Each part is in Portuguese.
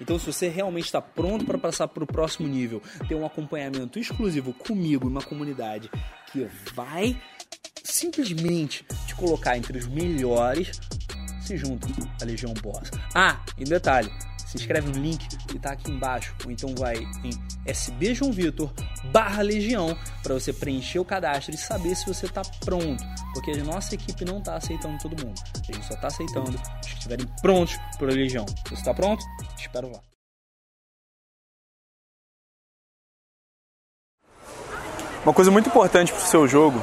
Então, se você realmente está pronto para passar para o próximo nível, ter um acompanhamento exclusivo comigo, uma comunidade que vai simplesmente te colocar entre os melhores, se junta à Legião Boss. Ah, e detalhe, se inscreve no link que está aqui embaixo, ou então vai em SB João Vitor barra Legião para você preencher o cadastro e saber se você está pronto, porque a nossa equipe não está aceitando todo mundo, a gente só está aceitando os que estiverem prontos para a Legião. Você está pronto? Te espero lá. Uma coisa muito importante pro seu jogo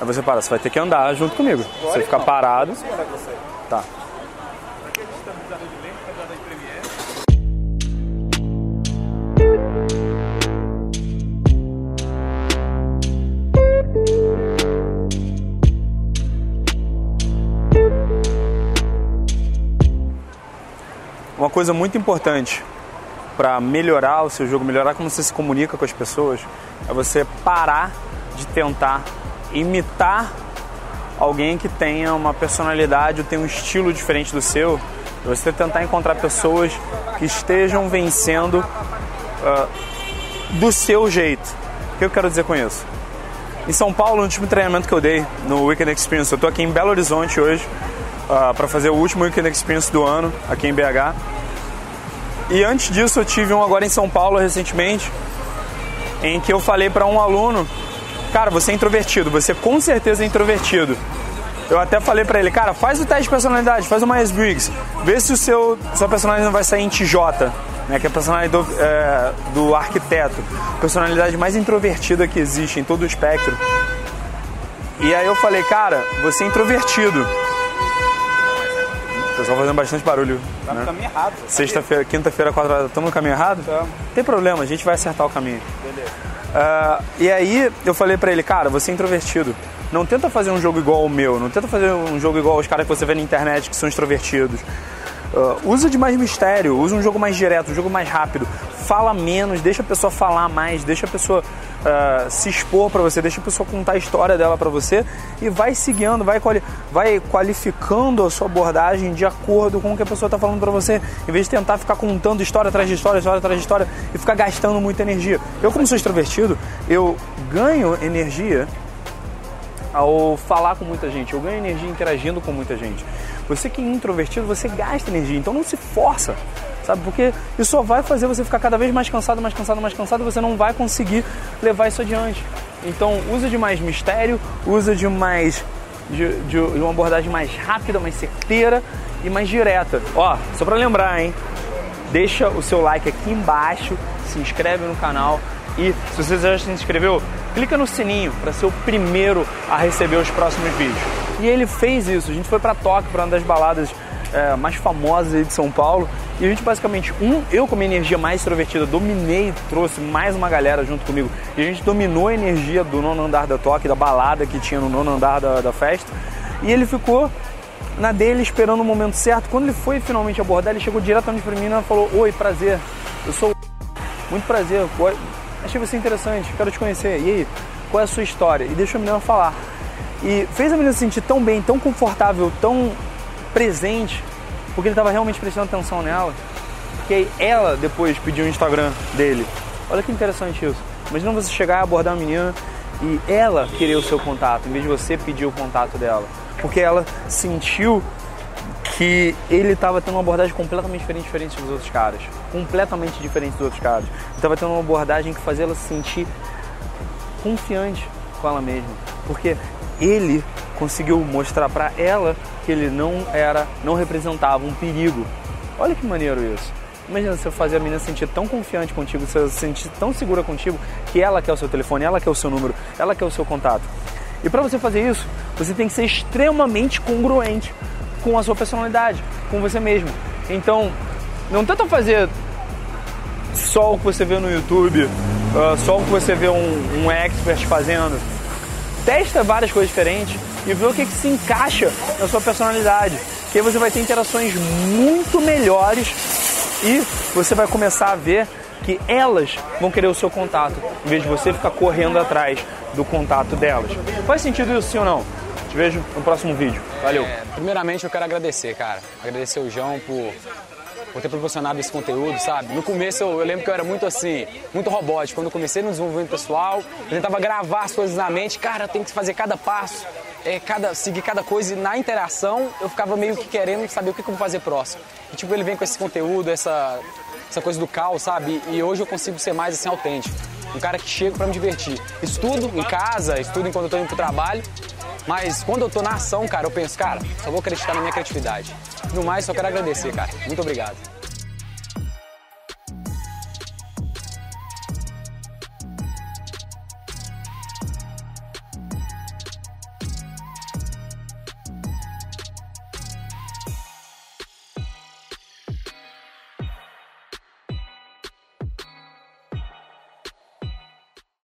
é você parar. Você vai ter que andar junto comigo. Você ficar parado. Tá. Uma coisa muito importante para melhorar o seu jogo, melhorar como você se comunica com as pessoas, é você parar de tentar imitar alguém que tenha uma personalidade ou tenha um estilo diferente do seu. É você tentar encontrar pessoas que estejam vencendo uh, do seu jeito. O que eu quero dizer com isso? Em São Paulo, no último treinamento que eu dei no Weekend Experience, eu estou aqui em Belo Horizonte hoje uh, para fazer o último Weekend Experience do ano aqui em BH. E antes disso eu tive um agora em São Paulo recentemente, em que eu falei para um aluno, cara, você é introvertido, você com certeza é introvertido. Eu até falei para ele, cara, faz o teste de personalidade, faz o Myers-Briggs, vê se o seu sua personalidade não vai sair em TJ, né, que é a personalidade do, é, do arquiteto, personalidade mais introvertida que existe em todo o espectro. E aí eu falei, cara, você é introvertido pessoal fazendo bastante barulho. Tá né? no caminho errado. Sexta-feira, quinta-feira, quatro horas, estamos no caminho errado? Tamo. Tem problema, a gente vai acertar o caminho. Beleza. Uh, e aí eu falei pra ele, cara, você é introvertido. Não tenta fazer um jogo igual ao meu, não tenta fazer um jogo igual aos caras que você vê na internet que são extrovertidos. Uh, usa de mais mistério, usa um jogo mais direto, um jogo mais rápido. Fala menos, deixa a pessoa falar mais, deixa a pessoa uh, se expor para você, deixa a pessoa contar a história dela para você e vai seguindo, vai, quali vai qualificando a sua abordagem de acordo com o que a pessoa está falando para você, em vez de tentar ficar contando história atrás de história, história atrás de história e ficar gastando muita energia. Eu, como sou extrovertido, eu ganho energia ao falar com muita gente, eu ganho energia interagindo com muita gente. Você que é introvertido, você gasta energia, então não se força, sabe? Porque isso só vai fazer você ficar cada vez mais cansado, mais cansado, mais cansado, e você não vai conseguir levar isso adiante. Então usa de mais mistério, usa de mais de, de uma abordagem mais rápida, mais certeira e mais direta. Ó, só para lembrar, hein? Deixa o seu like aqui embaixo, se inscreve no canal e se você já se inscreveu, clica no sininho para ser o primeiro a receber os próximos vídeos. E ele fez isso. A gente foi para Tóquio, para uma das baladas é, mais famosas de São Paulo. E a gente basicamente, um, eu com a minha energia mais extrovertida, dominei, trouxe mais uma galera junto comigo. E a gente dominou a energia do nono andar da Tóquio, da balada que tinha no nono andar da, da festa. E ele ficou na dele esperando o momento certo. Quando ele foi finalmente abordar, ele chegou diretamente para mim e falou: Oi, prazer, eu sou muito prazer, achei você interessante, quero te conhecer. E aí, qual é a sua história? E deixou a menina falar. E fez a menina se sentir tão bem, tão confortável, tão presente, porque ele estava realmente prestando atenção nela, que ela depois pediu o Instagram dele. Olha que interessante isso. Imagina você chegar e abordar uma menina e ela querer o seu contato, em vez de você pedir o contato dela. Porque ela sentiu que ele estava tendo uma abordagem completamente diferente, diferente dos outros caras. Completamente diferente dos outros caras. Estava tendo uma abordagem que fazia ela se sentir confiante com ela mesma. Porque ele conseguiu mostrar para ela que ele não era, não representava um perigo. Olha que maneiro isso. Imagina você fazer a menina se sentir tão confiante contigo, você se sentir tão segura contigo, que ela quer o seu telefone, ela quer o seu número, ela quer o seu contato. E para você fazer isso, você tem que ser extremamente congruente com a sua personalidade, com você mesmo. Então, não tenta fazer só o que você vê no YouTube, uh, só o que você vê um, um expert fazendo. Testa várias coisas diferentes e vê o que, que se encaixa na sua personalidade. Que aí você vai ter interações muito melhores e você vai começar a ver que elas vão querer o seu contato, em vez de você ficar correndo atrás do contato delas. Faz sentido isso sim ou não? Te vejo no próximo vídeo. Valeu. É, primeiramente eu quero agradecer, cara. Agradecer o João por por ter proporcionado esse conteúdo, sabe? No começo eu, eu, lembro que eu era muito assim, muito robótico. Quando eu comecei no desenvolvimento pessoal, eu tentava gravar as coisas na mente, cara, eu tenho que fazer cada passo, é, cada, seguir cada coisa e na interação eu ficava meio que querendo saber o que, eu vou fazer próximo. E tipo, ele vem com esse conteúdo, essa, essa coisa do caos, sabe? E hoje eu consigo ser mais assim autêntico. Um cara que chega para me divertir. Estudo em casa, estudo enquanto eu tô indo pro trabalho, mas quando eu tô na ação, cara, eu penso, cara, só vou acreditar na minha criatividade. No mais, só quero agradecer, cara. Muito obrigado.